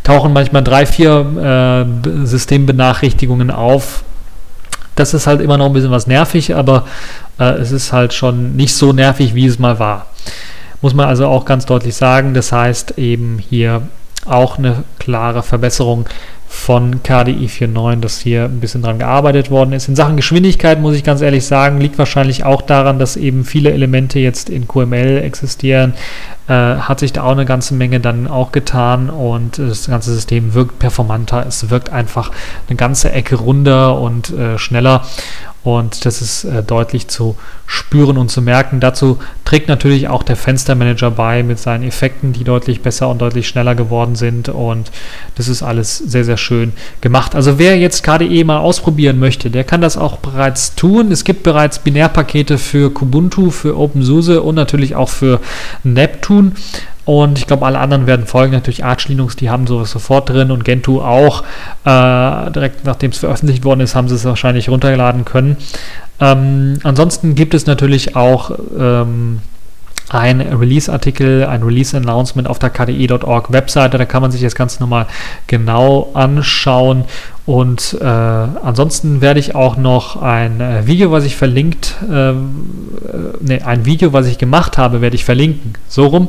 A: tauchen manchmal drei, vier äh, Systembenachrichtigungen auf. Das ist halt immer noch ein bisschen was nervig, aber äh, es ist halt schon nicht so nervig, wie es mal war. Muss man also auch ganz deutlich sagen. Das heißt eben hier auch eine klare Verbesserung von KDI 4.9, dass hier ein bisschen dran gearbeitet worden ist. In Sachen Geschwindigkeit muss ich ganz ehrlich sagen, liegt wahrscheinlich auch daran, dass eben viele Elemente jetzt in QML existieren. Äh, hat sich da auch eine ganze Menge dann auch getan und das ganze System wirkt performanter. Es wirkt einfach eine ganze Ecke runder und äh, schneller. Und das ist äh, deutlich zu spüren und zu merken. Dazu trägt natürlich auch der Fenstermanager bei mit seinen Effekten, die deutlich besser und deutlich schneller geworden sind. Und das ist alles sehr, sehr schön gemacht. Also wer jetzt KDE mal ausprobieren möchte, der kann das auch bereits tun. Es gibt bereits Binärpakete für Kubuntu, für OpenSUSE und natürlich auch für Neptune. Und ich glaube, alle anderen werden folgen. Natürlich Arch Linux, die haben sowas sofort drin und Gentoo auch. Äh, direkt nachdem es veröffentlicht worden ist, haben sie es wahrscheinlich runtergeladen können. Ähm, ansonsten gibt es natürlich auch ähm, ein Release-Artikel, ein Release-Announcement auf der kde.org Webseite. Da kann man sich das Ganze nochmal genau anschauen. Und äh, ansonsten werde ich auch noch ein äh, Video, was ich verlinkt, äh, ne, ein Video, was ich gemacht habe, werde ich verlinken. So rum.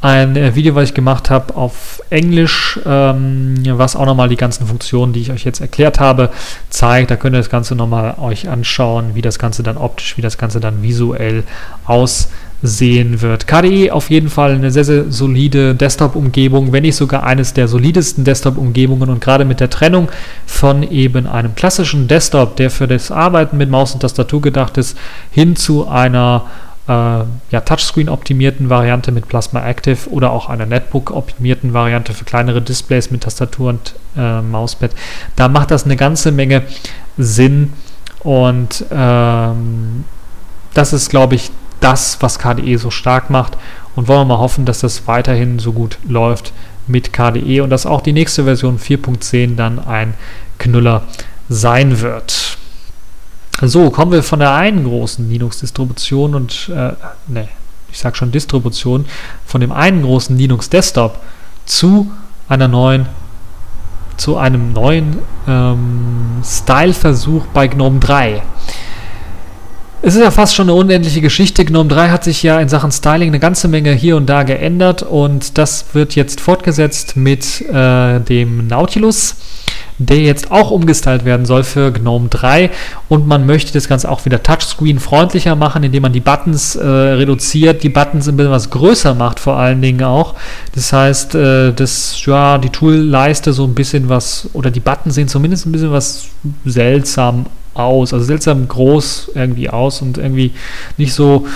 A: ein äh, Video, was ich gemacht habe auf Englisch, ähm, was auch nochmal die ganzen Funktionen, die ich euch jetzt erklärt habe, zeigt. Da könnt ihr das Ganze nochmal euch anschauen, wie das Ganze dann optisch, wie das Ganze dann visuell aussieht sehen wird. KDE auf jeden Fall eine sehr, sehr solide Desktop-Umgebung, wenn nicht sogar eines der solidesten Desktop-Umgebungen und gerade mit der Trennung von eben einem klassischen Desktop, der für das Arbeiten mit Maus und Tastatur gedacht ist, hin zu einer äh, ja, Touchscreen-optimierten Variante mit Plasma Active oder auch einer Netbook-optimierten Variante für kleinere Displays mit Tastatur und äh, Mauspad. Da macht das eine ganze Menge Sinn und ähm, das ist, glaube ich, das, was KDE so stark macht. Und wollen wir mal hoffen, dass das weiterhin so gut läuft mit KDE und dass auch die nächste Version 4.10 dann ein Knüller sein wird. So, kommen wir von der einen großen Linux-Distribution und, äh, ne, ich sag schon Distribution, von dem einen großen Linux-Desktop zu einer neuen, zu einem neuen ähm, Style-Versuch bei GNOME 3. Es ist ja fast schon eine unendliche Geschichte. GNOME 3 hat sich ja in Sachen Styling eine ganze Menge hier und da geändert und das wird jetzt fortgesetzt mit äh, dem Nautilus, der jetzt auch umgestylt werden soll für GNOME 3 und man möchte das Ganze auch wieder Touchscreen freundlicher machen, indem man die Buttons äh, reduziert, die Buttons ein bisschen was größer macht vor allen Dingen auch. Das heißt, äh, das, ja, die Tool-Leiste so ein bisschen was, oder die Buttons sehen zumindest ein bisschen was seltsam aus, also seltsam groß irgendwie aus und irgendwie nicht so,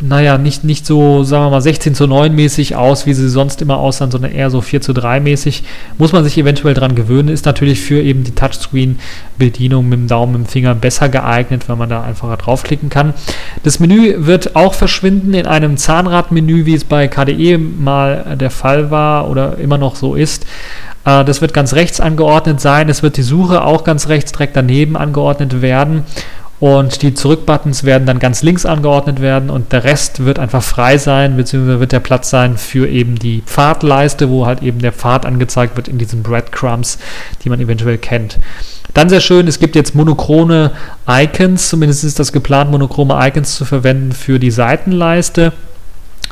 A: naja, nicht, nicht so, sagen wir mal, 16 zu 9 mäßig aus, wie sie sonst immer aussahen, sondern eher so 4 zu 3 mäßig. Muss man sich eventuell dran gewöhnen, ist natürlich für eben die Touchscreen-Bedienung mit dem Daumen, mit dem Finger besser geeignet, weil man da einfacher draufklicken kann. Das Menü wird auch verschwinden in einem Zahnradmenü, wie es bei KDE mal der Fall war oder immer noch so ist. Äh, das wird ganz rechts angeordnet sein. Es wird die Suche auch ganz rechts direkt daneben angeordnet werden. Und die Zurückbuttons werden dann ganz links angeordnet werden und der Rest wird einfach frei sein, beziehungsweise wird der Platz sein für eben die Pfadleiste, wo halt eben der Pfad angezeigt wird in diesen Breadcrumbs, die man eventuell kennt. Dann sehr schön, es gibt jetzt monochrome Icons, zumindest ist das geplant, monochrome Icons zu verwenden für die Seitenleiste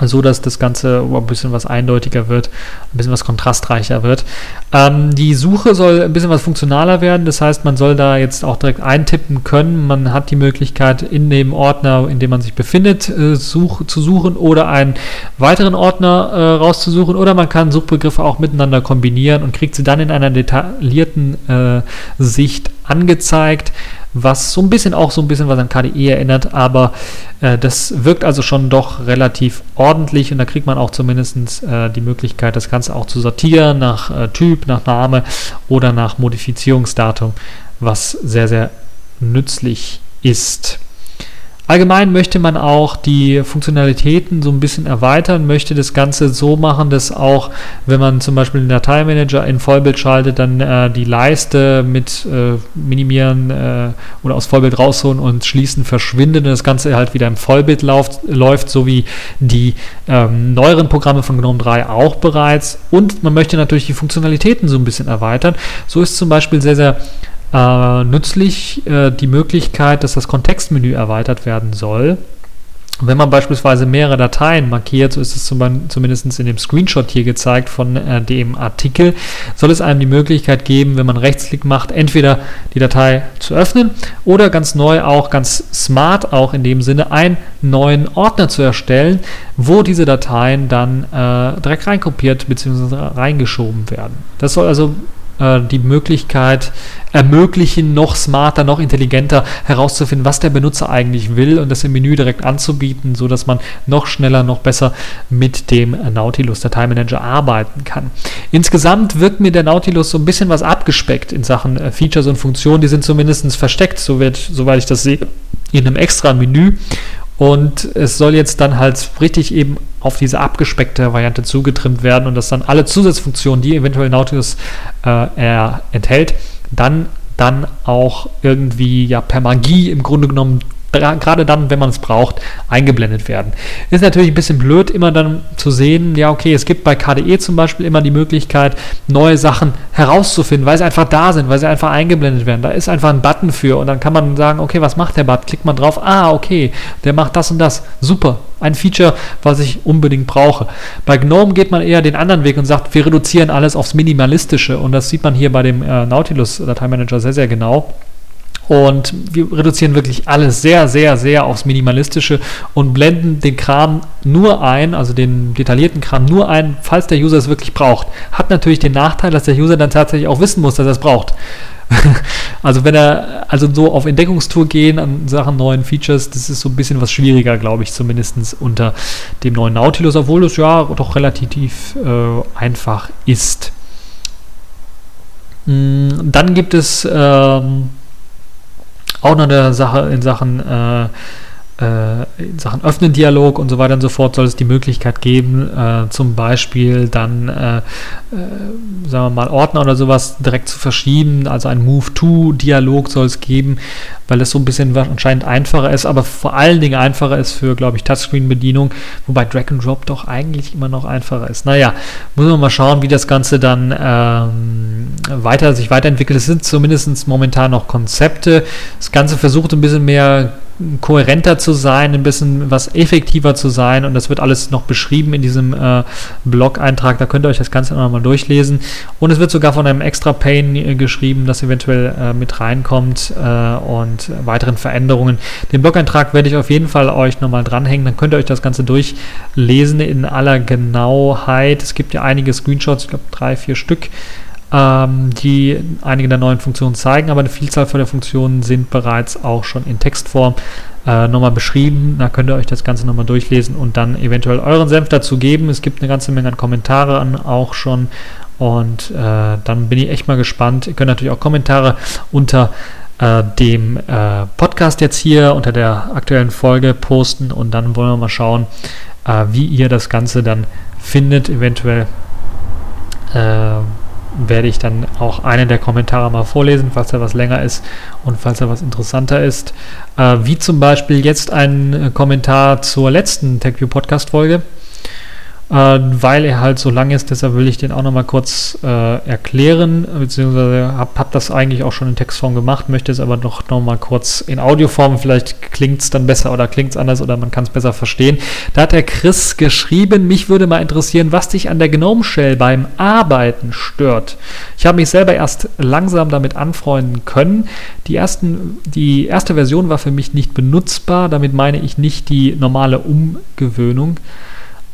A: so dass das Ganze ein bisschen was eindeutiger wird, ein bisschen was kontrastreicher wird. Ähm, die Suche soll ein bisschen was funktionaler werden, das heißt, man soll da jetzt auch direkt eintippen können. Man hat die Möglichkeit, in dem Ordner, in dem man sich befindet, äh, such, zu suchen oder einen weiteren Ordner äh, rauszusuchen oder man kann Suchbegriffe auch miteinander kombinieren und kriegt sie dann in einer detaillierten äh, Sicht angezeigt was so ein bisschen auch so ein bisschen was an KDE erinnert, aber äh, das wirkt also schon doch relativ ordentlich und da kriegt man auch zumindest äh, die Möglichkeit, das Ganze auch zu sortieren nach äh, Typ, nach Name oder nach Modifizierungsdatum, was sehr, sehr nützlich ist. Allgemein möchte man auch die Funktionalitäten so ein bisschen erweitern, möchte das Ganze so machen, dass auch, wenn man zum Beispiel den Dateimanager in Vollbild schaltet, dann äh, die Leiste mit äh, Minimieren äh, oder aus Vollbild rausholen und schließen verschwindet und das Ganze halt wieder im Vollbild lauft, läuft, so wie die ähm, neueren Programme von GNOME 3 auch bereits. Und man möchte natürlich die Funktionalitäten so ein bisschen erweitern. So ist zum Beispiel sehr, sehr äh, nützlich äh, die Möglichkeit, dass das Kontextmenü erweitert werden soll. Wenn man beispielsweise mehrere Dateien markiert, so ist es zum, zumindest in dem Screenshot hier gezeigt von äh, dem Artikel, soll es einem die Möglichkeit geben, wenn man Rechtsklick macht, entweder die Datei zu öffnen oder ganz neu auch ganz smart auch in dem Sinne einen neuen Ordner zu erstellen, wo diese Dateien dann äh, direkt reinkopiert bzw. reingeschoben werden. Das soll also äh, die Möglichkeit ermöglichen, noch smarter, noch intelligenter herauszufinden, was der Benutzer eigentlich will und das im Menü direkt anzubieten, sodass man noch schneller, noch besser mit dem Nautilus Dateimanager arbeiten kann. Insgesamt wirkt mir der Nautilus so ein bisschen was abgespeckt in Sachen äh, Features und Funktionen. Die sind zumindest versteckt, so wird, soweit ich das sehe, in einem extra Menü und es soll jetzt dann halt richtig eben auf diese abgespeckte Variante zugetrimmt werden und dass dann alle Zusatzfunktionen, die eventuell Nautilus äh, enthält, dann, dann auch irgendwie ja per Magie im Grunde genommen gerade dann, wenn man es braucht, eingeblendet werden. Ist natürlich ein bisschen blöd, immer dann zu sehen, ja, okay, es gibt bei KDE zum Beispiel immer die Möglichkeit, neue Sachen herauszufinden, weil sie einfach da sind, weil sie einfach eingeblendet werden. Da ist einfach ein Button für und dann kann man sagen, okay, was macht der Button? Klickt man drauf, ah, okay, der macht das und das. Super, ein Feature, was ich unbedingt brauche. Bei GNOME geht man eher den anderen Weg und sagt, wir reduzieren alles aufs Minimalistische und das sieht man hier bei dem äh, Nautilus Dateimanager sehr, sehr genau. Und wir reduzieren wirklich alles sehr, sehr, sehr aufs Minimalistische und blenden den Kram nur ein, also den detaillierten Kram nur ein, falls der User es wirklich braucht. Hat natürlich den Nachteil, dass der User dann tatsächlich auch wissen muss, dass er es braucht. also wenn er also so auf Entdeckungstour gehen an Sachen neuen Features, das ist so ein bisschen was schwieriger, glaube ich, zumindest unter dem neuen Nautilus, obwohl es ja doch relativ äh, einfach ist. Mm, dann gibt es ähm, auch noch eine Sache in Sachen äh, in Sachen Öffnen Dialog und so weiter und so fort soll es die Möglichkeit geben, äh, zum Beispiel dann, äh, äh, sagen wir mal, Ordner oder sowas direkt zu verschieben. Also ein Move-to-Dialog soll es geben, weil es so ein bisschen anscheinend einfacher ist, aber vor allen Dingen einfacher ist für, glaube ich, Touchscreen-Bedienung, wobei Drag and Drop doch eigentlich immer noch einfacher ist. Naja, muss man mal schauen, wie das Ganze dann ähm, weiter sich weiterentwickelt. Es sind zumindest momentan noch Konzepte. Das Ganze versucht ein bisschen mehr kohärenter zu sein, ein bisschen was effektiver zu sein. Und das wird alles noch beschrieben in diesem äh, Blog-Eintrag, da könnt ihr euch das Ganze nochmal durchlesen. Und es wird sogar von einem extra Pane äh, geschrieben, das eventuell äh, mit reinkommt äh, und weiteren Veränderungen. Den Blog-Eintrag werde ich auf jeden Fall euch nochmal dranhängen, dann könnt ihr euch das Ganze durchlesen in aller Genauheit. Es gibt ja einige Screenshots, ich glaube drei, vier Stück ähm, die einige der neuen Funktionen zeigen, aber eine Vielzahl von der Funktionen sind bereits auch schon in Textform äh, nochmal beschrieben. Da könnt ihr euch das Ganze nochmal durchlesen und dann eventuell euren Senf dazu geben. Es gibt eine ganze Menge an Kommentaren auch schon und äh, dann bin ich echt mal gespannt. Ihr könnt natürlich auch Kommentare unter äh, dem äh, Podcast jetzt hier unter der aktuellen Folge posten und dann wollen wir mal schauen, äh, wie ihr das Ganze dann findet. Eventuell äh, werde ich dann auch einen der Kommentare mal vorlesen, falls er was länger ist und falls er was interessanter ist. Äh, wie zum Beispiel jetzt ein Kommentar zur letzten TechView Podcast Folge weil er halt so lang ist. Deshalb will ich den auch nochmal kurz äh, erklären, beziehungsweise habe hab das eigentlich auch schon in Textform gemacht, möchte es aber doch nochmal kurz in Audioform. Vielleicht klingt es dann besser oder klingt es anders oder man kann es besser verstehen. Da hat der Chris geschrieben, mich würde mal interessieren, was dich an der Gnome Shell beim Arbeiten stört. Ich habe mich selber erst langsam damit anfreunden können. Die, ersten, die erste Version war für mich nicht benutzbar, damit meine ich nicht die normale Umgewöhnung.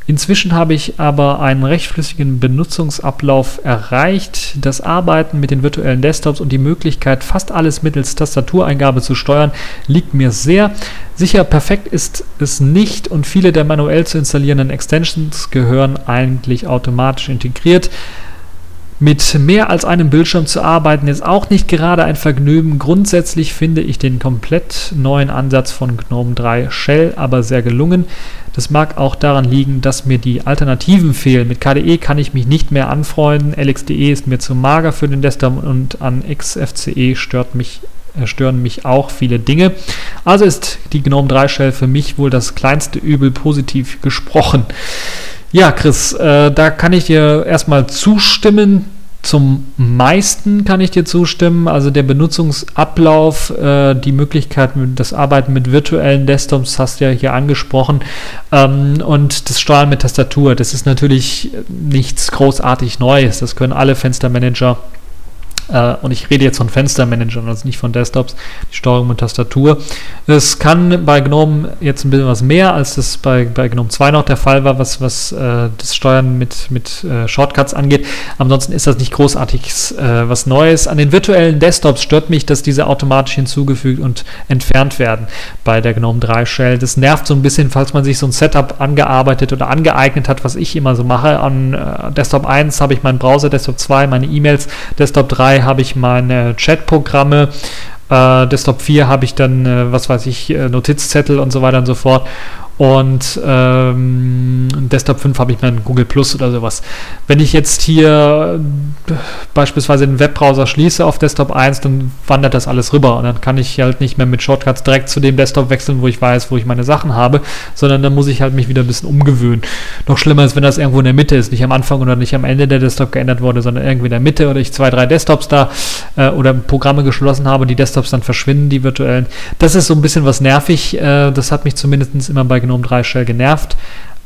A: Inzwischen habe ich aber einen recht flüssigen Benutzungsablauf erreicht. Das Arbeiten mit den virtuellen Desktops und die Möglichkeit, fast alles mittels Tastatureingabe zu steuern, liegt mir sehr. Sicher perfekt ist es nicht und viele der manuell zu installierenden Extensions gehören eigentlich automatisch integriert. Mit mehr als einem Bildschirm zu arbeiten ist auch nicht gerade ein Vergnügen. Grundsätzlich finde ich den komplett neuen Ansatz von GNOME 3 Shell aber sehr gelungen. Das mag auch daran liegen, dass mir die Alternativen fehlen. Mit KDE kann ich mich nicht mehr anfreunden. LXDE ist mir zu mager für den Desktop und an XFCE stört mich äh, stören mich auch viele Dinge. Also ist die GNOME 3 Shell für mich wohl das kleinste Übel positiv gesprochen. Ja, Chris, äh, da kann ich dir erstmal zustimmen. Zum meisten kann ich dir zustimmen. Also der Benutzungsablauf, äh, die Möglichkeit, das Arbeiten mit virtuellen Desktops hast du ja hier angesprochen. Ähm, und das Steuern mit Tastatur, das ist natürlich nichts großartig Neues. Das können alle Fenstermanager äh, und ich rede jetzt von Fenstermanagern, also nicht von Desktops, die Steuerung mit Tastatur. Es kann bei GNOME jetzt ein bisschen was mehr, als das bei, bei GNOME 2 noch der Fall war, was, was äh, das Steuern mit, mit äh, Shortcuts angeht. Ansonsten ist das nicht großartig äh, was Neues. An den virtuellen Desktops stört mich, dass diese automatisch hinzugefügt und entfernt werden bei der GNOME 3 Shell. Das nervt so ein bisschen, falls man sich so ein Setup angearbeitet oder angeeignet hat, was ich immer so mache. An äh, Desktop 1 habe ich meinen Browser, Desktop 2 meine E-Mails, Desktop 3 3 habe ich meine Chatprogramme, äh, Desktop 4 habe ich dann, äh, was weiß ich, äh, Notizzettel und so weiter und so fort. Und ähm, Desktop 5 habe ich mein Google Plus oder sowas. Wenn ich jetzt hier beispielsweise den Webbrowser schließe auf Desktop 1, dann wandert das alles rüber und dann kann ich halt nicht mehr mit Shortcuts direkt zu dem Desktop wechseln, wo ich weiß, wo ich meine Sachen habe, sondern dann muss ich halt mich wieder ein bisschen umgewöhnen. Noch schlimmer ist, wenn das irgendwo in der Mitte ist, nicht am Anfang oder nicht am Ende der Desktop geändert wurde, sondern irgendwie in der Mitte oder ich zwei, drei Desktops da äh, oder Programme geschlossen habe, die Desktops dann verschwinden, die virtuellen. Das ist so ein bisschen was nervig. Äh, das hat mich zumindest immer bei GNOME 3 Shell genervt.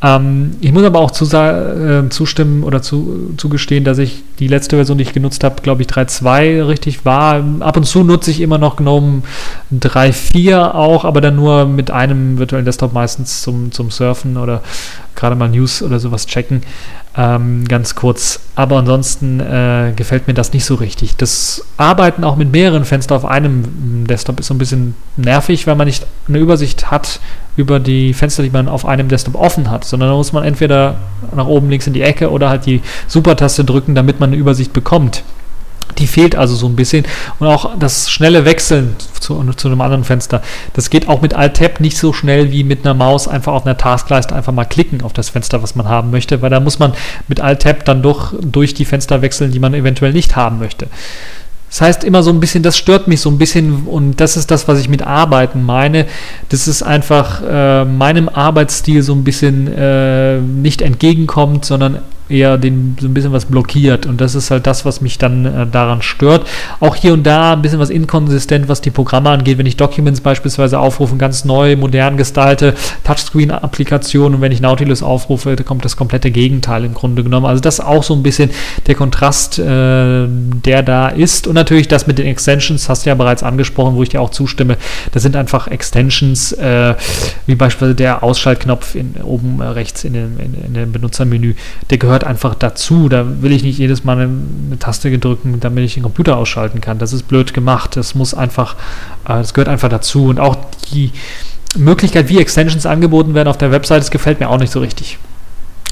A: Ähm, ich muss aber auch zu, äh, zustimmen oder zu, zugestehen, dass ich die letzte Version, die ich genutzt habe, glaube ich 3.2 richtig war. Ab und zu nutze ich immer noch GNOME 3.4 auch, aber dann nur mit einem virtuellen Desktop meistens zum, zum Surfen oder gerade mal News oder sowas checken. Ähm, ganz kurz. Aber ansonsten äh, gefällt mir das nicht so richtig. Das Arbeiten auch mit mehreren Fenstern auf einem Desktop ist so ein bisschen nervig, weil man nicht eine Übersicht hat über die Fenster, die man auf einem Desktop offen hat, sondern da muss man entweder nach oben links in die Ecke oder halt die Super-Taste drücken, damit man eine Übersicht bekommt. Die fehlt also so ein bisschen. Und auch das schnelle Wechseln zu, zu einem anderen Fenster, das geht auch mit Alt-Tab nicht so schnell wie mit einer Maus einfach auf einer Taskleiste einfach mal klicken auf das Fenster, was man haben möchte, weil da muss man mit Alt-Tab dann doch durch die Fenster wechseln, die man eventuell nicht haben möchte. Das heißt immer so ein bisschen, das stört mich so ein bisschen und das ist das, was ich mit Arbeiten meine. Das ist einfach äh, meinem Arbeitsstil so ein bisschen äh, nicht entgegenkommt, sondern eher den, so ein bisschen was blockiert. Und das ist halt das, was mich dann äh, daran stört. Auch hier und da ein bisschen was inkonsistent, was die Programme angeht. Wenn ich Documents beispielsweise aufrufe, ganz neu, modern gestalte, Touchscreen-Applikationen und wenn ich Nautilus aufrufe, da kommt das komplette Gegenteil im Grunde genommen. Also das ist auch so ein bisschen der Kontrast, äh, der da ist. Und natürlich das mit den Extensions, hast du ja bereits angesprochen, wo ich dir auch zustimme. Das sind einfach Extensions, äh, wie beispielsweise der Ausschaltknopf in, oben rechts in dem, in, in dem Benutzermenü. Der gehört gehört einfach dazu. Da will ich nicht jedes Mal eine, Taste drücken, damit ich den Computer ausschalten kann. Das ist blöd gemacht. Das muss einfach, äh, das gehört einfach dazu. Und auch die Möglichkeit, wie Extensions angeboten werden auf der Website, das gefällt mir auch nicht so richtig.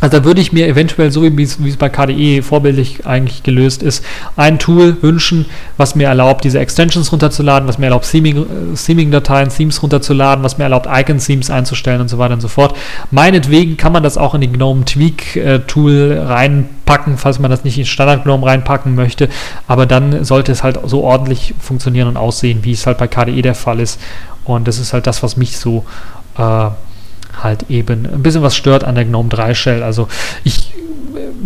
A: Also da würde ich mir eventuell, so wie es bei KDE vorbildlich eigentlich gelöst ist, ein Tool wünschen, was mir erlaubt, diese Extensions runterzuladen, was mir erlaubt, Theming-Dateien, Themes runterzuladen, was mir erlaubt, Icon-Themes einzustellen und so weiter und so fort. Meinetwegen kann man das auch in die GNOME Tweak-Tool reinpacken, falls man das nicht in Standard GNOME reinpacken möchte, aber dann sollte es halt so ordentlich funktionieren und aussehen, wie es halt bei KDE der Fall ist. Und das ist halt das, was mich so äh, halt eben ein bisschen was stört an der GNOME 3 Shell. Also ich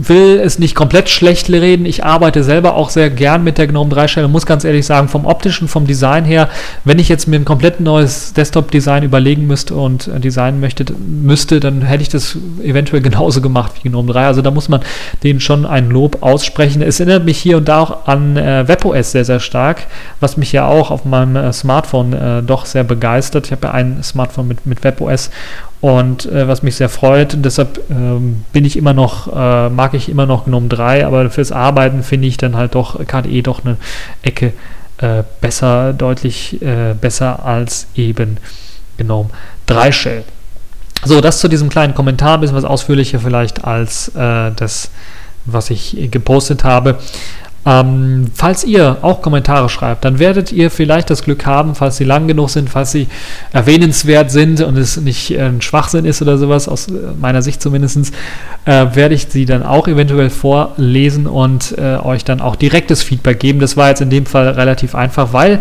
A: will es nicht komplett schlecht reden. Ich arbeite selber auch sehr gern mit der GNOME 3 Shell und muss ganz ehrlich sagen, vom optischen, vom Design her, wenn ich jetzt mir ein komplett neues Desktop-Design überlegen müsste und designen möchte, müsste, dann hätte ich das eventuell genauso gemacht wie GNOME 3. Also da muss man denen schon ein Lob aussprechen. Es erinnert mich hier und da auch an äh, WebOS sehr, sehr stark, was mich ja auch auf meinem äh, Smartphone äh, doch sehr begeistert. Ich habe ja ein Smartphone mit, mit WebOS und äh, was mich sehr freut. Deshalb ähm, bin ich immer noch, äh, mag ich immer noch GNOME 3, aber fürs Arbeiten finde ich dann halt doch KDE doch eine Ecke äh, besser, deutlich äh, besser als eben GNOME 3 Shell. So, das zu diesem kleinen Kommentar, ein bisschen was ausführlicher vielleicht als äh, das, was ich gepostet habe. Ähm, falls ihr auch Kommentare schreibt, dann werdet ihr vielleicht das Glück haben, falls sie lang genug sind, falls sie erwähnenswert sind und es nicht äh, ein Schwachsinn ist oder sowas, aus äh, meiner Sicht zumindest, äh, werde ich sie dann auch eventuell vorlesen und äh, euch dann auch direktes Feedback geben. Das war jetzt in dem Fall relativ einfach, weil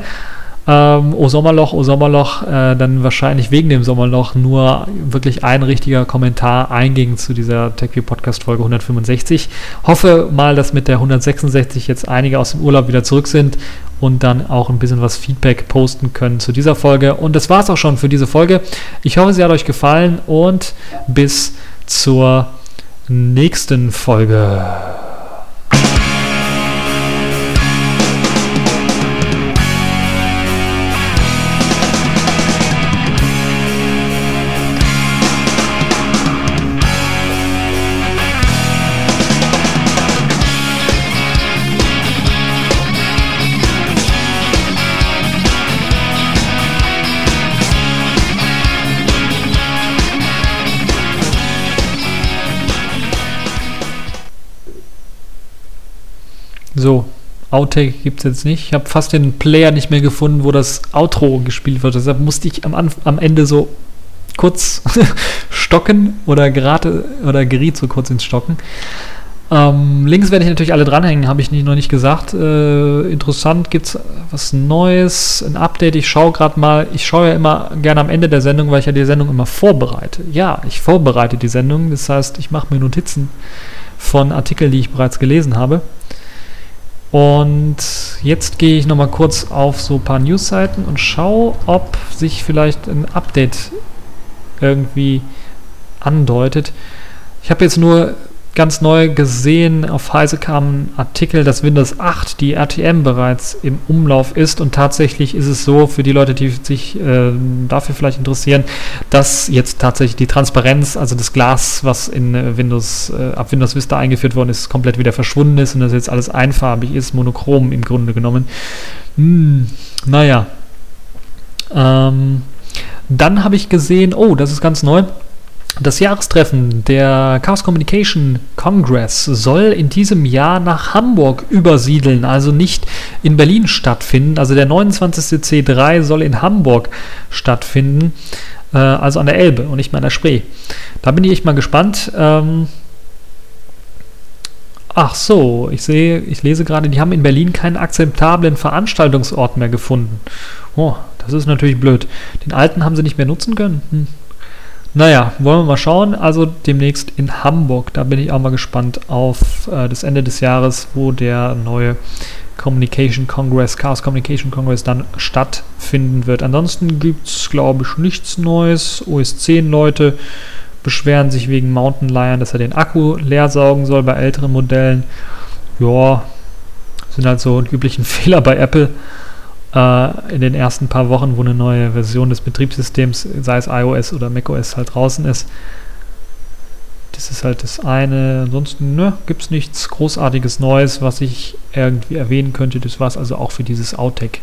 A: ähm, O Sommerloch, O Sommerloch, äh, dann wahrscheinlich wegen dem Sommerloch nur wirklich ein richtiger Kommentar einging zu dieser TechView Podcast Folge 165. Hoffe mal, dass mit der 166 jetzt einige aus dem Urlaub wieder zurück sind und dann auch ein bisschen was Feedback posten können zu dieser Folge. Und das war es auch schon für diese Folge. Ich hoffe, sie hat euch gefallen und bis zur nächsten Folge. So, Outtake gibt es jetzt nicht. Ich habe fast den Player nicht mehr gefunden, wo das Outro gespielt wird. Deshalb musste ich am, am Ende so kurz stocken oder gerade oder geriet so kurz ins Stocken. Ähm, Links werde ich natürlich alle dranhängen, habe ich nicht, noch nicht gesagt. Äh, interessant, gibt es was Neues, ein Update. Ich schaue gerade mal, ich schaue ja immer gerne am Ende der Sendung, weil ich ja die Sendung immer vorbereite. Ja, ich vorbereite die Sendung, das heißt, ich mache mir Notizen von Artikeln, die ich bereits gelesen habe. Und jetzt gehe ich nochmal kurz auf so ein paar Newsseiten und schaue, ob sich vielleicht ein Update irgendwie andeutet. Ich habe jetzt nur ganz neu gesehen, auf Heise kam ein Artikel, dass Windows 8 die RTM bereits im Umlauf ist und tatsächlich ist es so, für die Leute, die sich äh, dafür vielleicht interessieren, dass jetzt tatsächlich die Transparenz, also das Glas, was in äh, Windows, äh, ab Windows Vista eingeführt worden ist, komplett wieder verschwunden ist und dass jetzt alles einfarbig ist, monochrom im Grunde genommen. Hm, naja. Ähm, dann habe ich gesehen, oh, das ist ganz neu das Jahrestreffen der Chaos Communication Congress soll in diesem Jahr nach Hamburg übersiedeln, also nicht in Berlin stattfinden. Also der 29. C3 soll in Hamburg stattfinden, äh, also an der Elbe und nicht mehr an der Spree. Da bin ich echt mal gespannt. Ähm Ach so, ich sehe, ich lese gerade, die haben in Berlin keinen akzeptablen Veranstaltungsort mehr gefunden. Oh, das ist natürlich blöd. Den alten haben sie nicht mehr nutzen können. Hm. Naja, wollen wir mal schauen. Also demnächst in Hamburg. Da bin ich auch mal gespannt auf äh, das Ende des Jahres, wo der neue Communication Congress, Chaos Communication Congress dann stattfinden wird. Ansonsten gibt es, glaube ich, nichts Neues. OS 10 Leute beschweren sich wegen Mountain Lion, dass er den Akku leer saugen soll bei älteren Modellen. Ja, sind halt so die üblichen Fehler bei Apple äh, in den ersten paar Wochen, wo eine neue Version des Betriebssystems, sei es iOS oder macOS, halt draußen ist. Das ist halt das eine. Ansonsten ne, gibt es nichts Großartiges Neues, was ich irgendwie erwähnen könnte. Das war es also auch für dieses Outtake